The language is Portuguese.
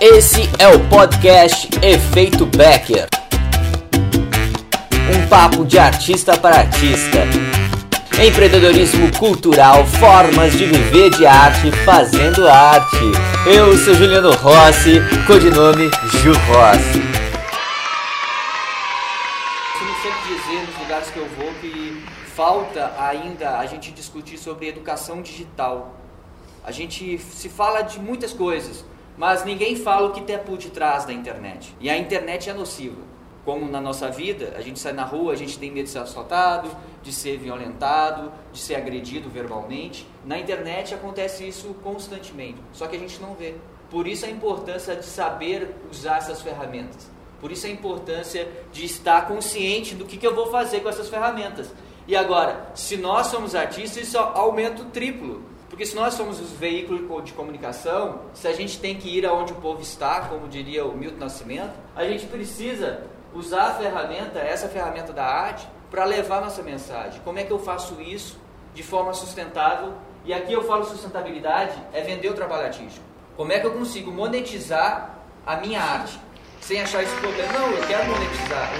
Esse é o podcast Efeito Becker. Um papo de artista para artista. Empreendedorismo cultural, formas de viver de arte fazendo arte. Eu sou Juliano Rossi, codinome Ju Rossi. costumo sempre dizer nos lugares que eu vou que falta ainda a gente discutir sobre educação digital. A gente se fala de muitas coisas, mas ninguém fala o que tem por detrás da internet. E a internet é nociva. Como na nossa vida, a gente sai na rua, a gente tem medo de ser assaltado, de ser violentado, de ser agredido verbalmente. Na internet acontece isso constantemente, só que a gente não vê. Por isso a importância de saber usar essas ferramentas. Por isso a importância de estar consciente do que, que eu vou fazer com essas ferramentas. E agora, se nós somos artistas, isso aumenta o triplo. Porque se nós somos os veículos de comunicação, se a gente tem que ir aonde o povo está, como diria o Milton Nascimento, a gente precisa usar a ferramenta, essa ferramenta da arte, para levar nossa mensagem. Como é que eu faço isso de forma sustentável? E aqui eu falo sustentabilidade, é vender o trabalho artístico. Como é que eu consigo monetizar a minha arte? Sem achar isso problema. Não, eu quero monetizar.